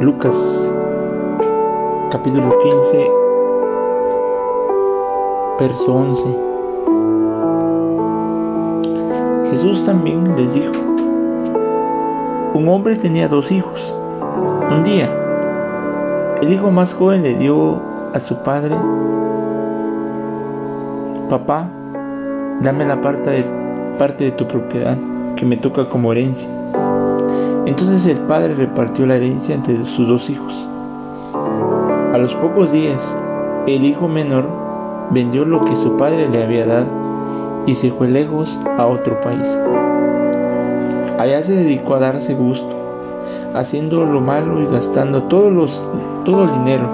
Lucas capítulo 15, verso 11. Jesús también les dijo, un hombre tenía dos hijos. Un día, el hijo más joven le dio a su padre, papá, dame la parte de, parte de tu propiedad que me toca como herencia. Entonces el padre repartió la herencia entre sus dos hijos. A los pocos días, el hijo menor vendió lo que su padre le había dado y se fue lejos a otro país. Allá se dedicó a darse gusto, haciendo lo malo y gastando todo el dinero.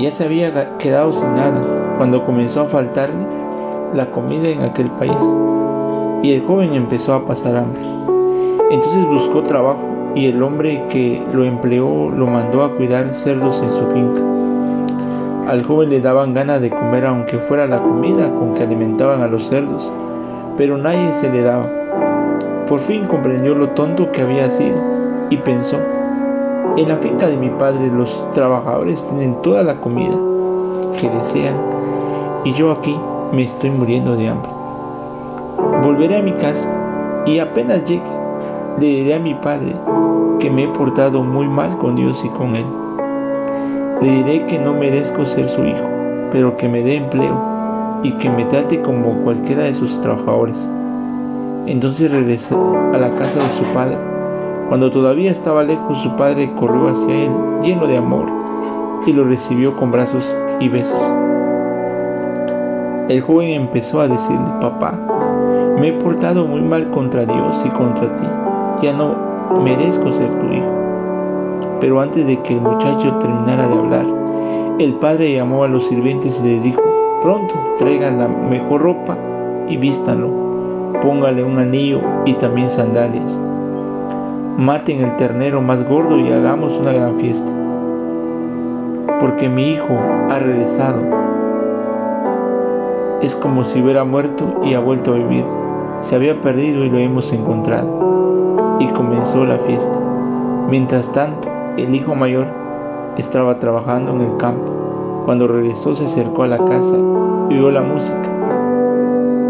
Ya se había quedado sin nada cuando comenzó a faltarle la comida en aquel país y el joven empezó a pasar hambre. Entonces buscó trabajo y el hombre que lo empleó lo mandó a cuidar cerdos en su finca. Al joven le daban ganas de comer aunque fuera la comida con que alimentaban a los cerdos, pero nadie se le daba. Por fin comprendió lo tonto que había sido y pensó, en la finca de mi padre los trabajadores tienen toda la comida que desean y yo aquí me estoy muriendo de hambre. Volveré a mi casa y apenas llegue le diré a mi padre que me he portado muy mal con Dios y con él. Le diré que no merezco ser su hijo, pero que me dé empleo y que me trate como cualquiera de sus trabajadores. Entonces regresó a la casa de su padre. Cuando todavía estaba lejos, su padre corrió hacia él lleno de amor y lo recibió con brazos y besos. El joven empezó a decirle, papá, me he portado muy mal contra Dios y contra ti ya no merezco ser tu hijo. Pero antes de que el muchacho terminara de hablar, el padre llamó a los sirvientes y les dijo, pronto traigan la mejor ropa y vístanlo, póngale un anillo y también sandalias. Maten el ternero más gordo y hagamos una gran fiesta. Porque mi hijo ha regresado. Es como si hubiera muerto y ha vuelto a vivir. Se había perdido y lo hemos encontrado y comenzó la fiesta. Mientras tanto, el hijo mayor estaba trabajando en el campo. Cuando regresó se acercó a la casa y oyó la música.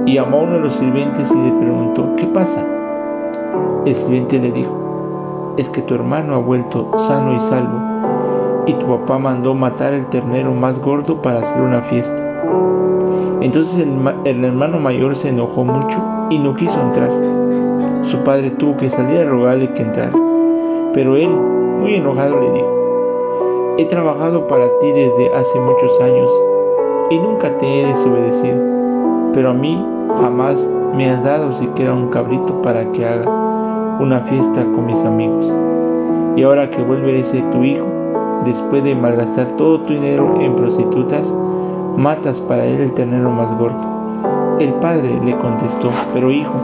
Y llamó a uno de los sirvientes y le preguntó, ¿qué pasa? El sirviente le dijo, es que tu hermano ha vuelto sano y salvo y tu papá mandó matar el ternero más gordo para hacer una fiesta. Entonces el, el hermano mayor se enojó mucho y no quiso entrar. Su padre tuvo que salir a rogarle que entrara, pero él, muy enojado, le dijo, he trabajado para ti desde hace muchos años y nunca te he desobedecido, pero a mí jamás me has dado siquiera un cabrito para que haga una fiesta con mis amigos. Y ahora que vuelve ese tu hijo, después de malgastar todo tu dinero en prostitutas, matas para él el ternero más gordo. El padre le contestó, pero hijo,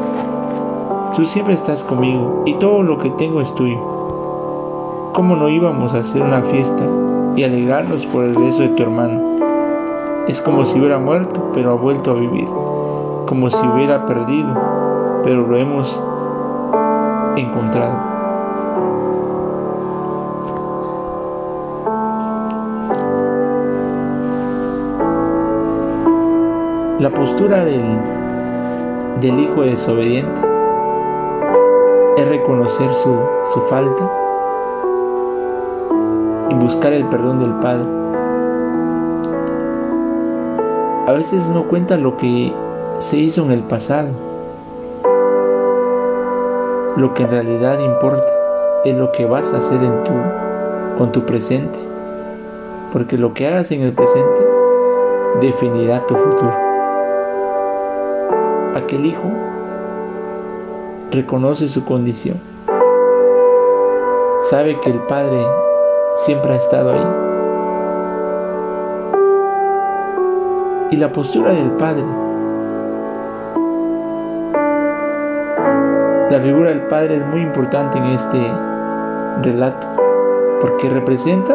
Tú siempre estás conmigo y todo lo que tengo es tuyo. ¿Cómo no íbamos a hacer una fiesta y alegrarnos por el regreso de tu hermano? Es como si hubiera muerto, pero ha vuelto a vivir. Como si hubiera perdido, pero lo hemos encontrado. La postura del, del hijo desobediente es reconocer su, su falta y buscar el perdón del Padre. A veces no cuenta lo que se hizo en el pasado. Lo que en realidad importa es lo que vas a hacer en tu, con tu presente. Porque lo que hagas en el presente definirá tu futuro. Aquel hijo reconoce su condición. Sabe que el Padre siempre ha estado ahí. Y la postura del Padre. La figura del Padre es muy importante en este relato porque representa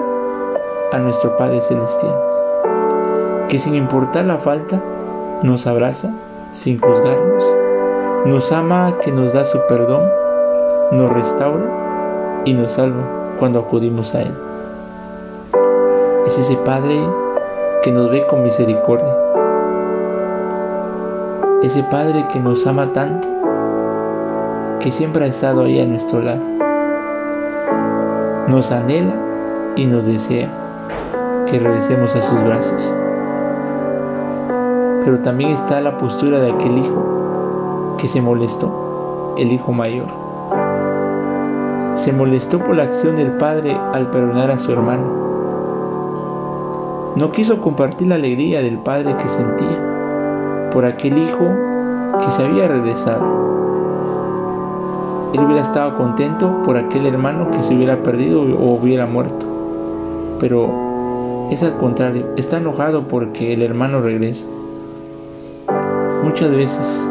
a nuestro Padre Celestial, que sin importar la falta, nos abraza sin juzgarnos nos ama que nos da su perdón, nos restaura y nos salva cuando acudimos a Él. Es ese Padre que nos ve con misericordia. Ese Padre que nos ama tanto, que siempre ha estado ahí a nuestro lado. Nos anhela y nos desea que regresemos a sus brazos. Pero también está la postura de aquel hijo que se molestó, el hijo mayor. Se molestó por la acción del padre al perdonar a su hermano no quiso compartir la alegría del padre que sentía por aquel hijo que se había regresado. Él hubiera estado contento por aquel hermano que se hubiera perdido o hubiera muerto. Pero es al contrario, está enojado porque el hermano regresa. Muchas veces,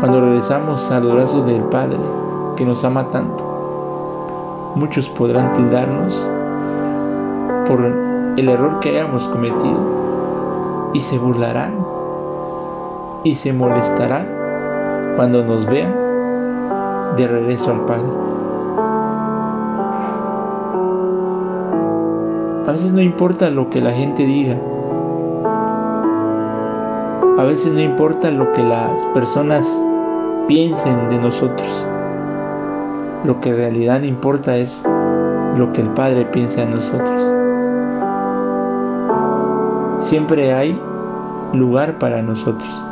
cuando regresamos a los brazos del Padre que nos ama tanto, muchos podrán tildarnos por el error que hayamos cometido y se burlarán y se molestarán cuando nos vean de regreso al Padre. A veces no importa lo que la gente diga. A veces no importa lo que las personas piensen de nosotros. Lo que en realidad importa es lo que el Padre piensa de nosotros. Siempre hay lugar para nosotros,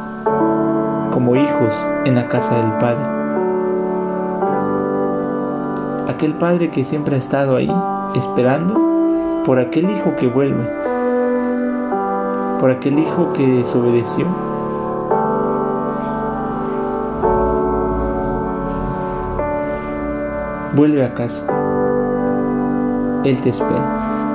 como hijos en la casa del Padre. Aquel Padre que siempre ha estado ahí, esperando por aquel hijo que vuelve, por aquel hijo que desobedeció. Vuelve a casa. Él te espera.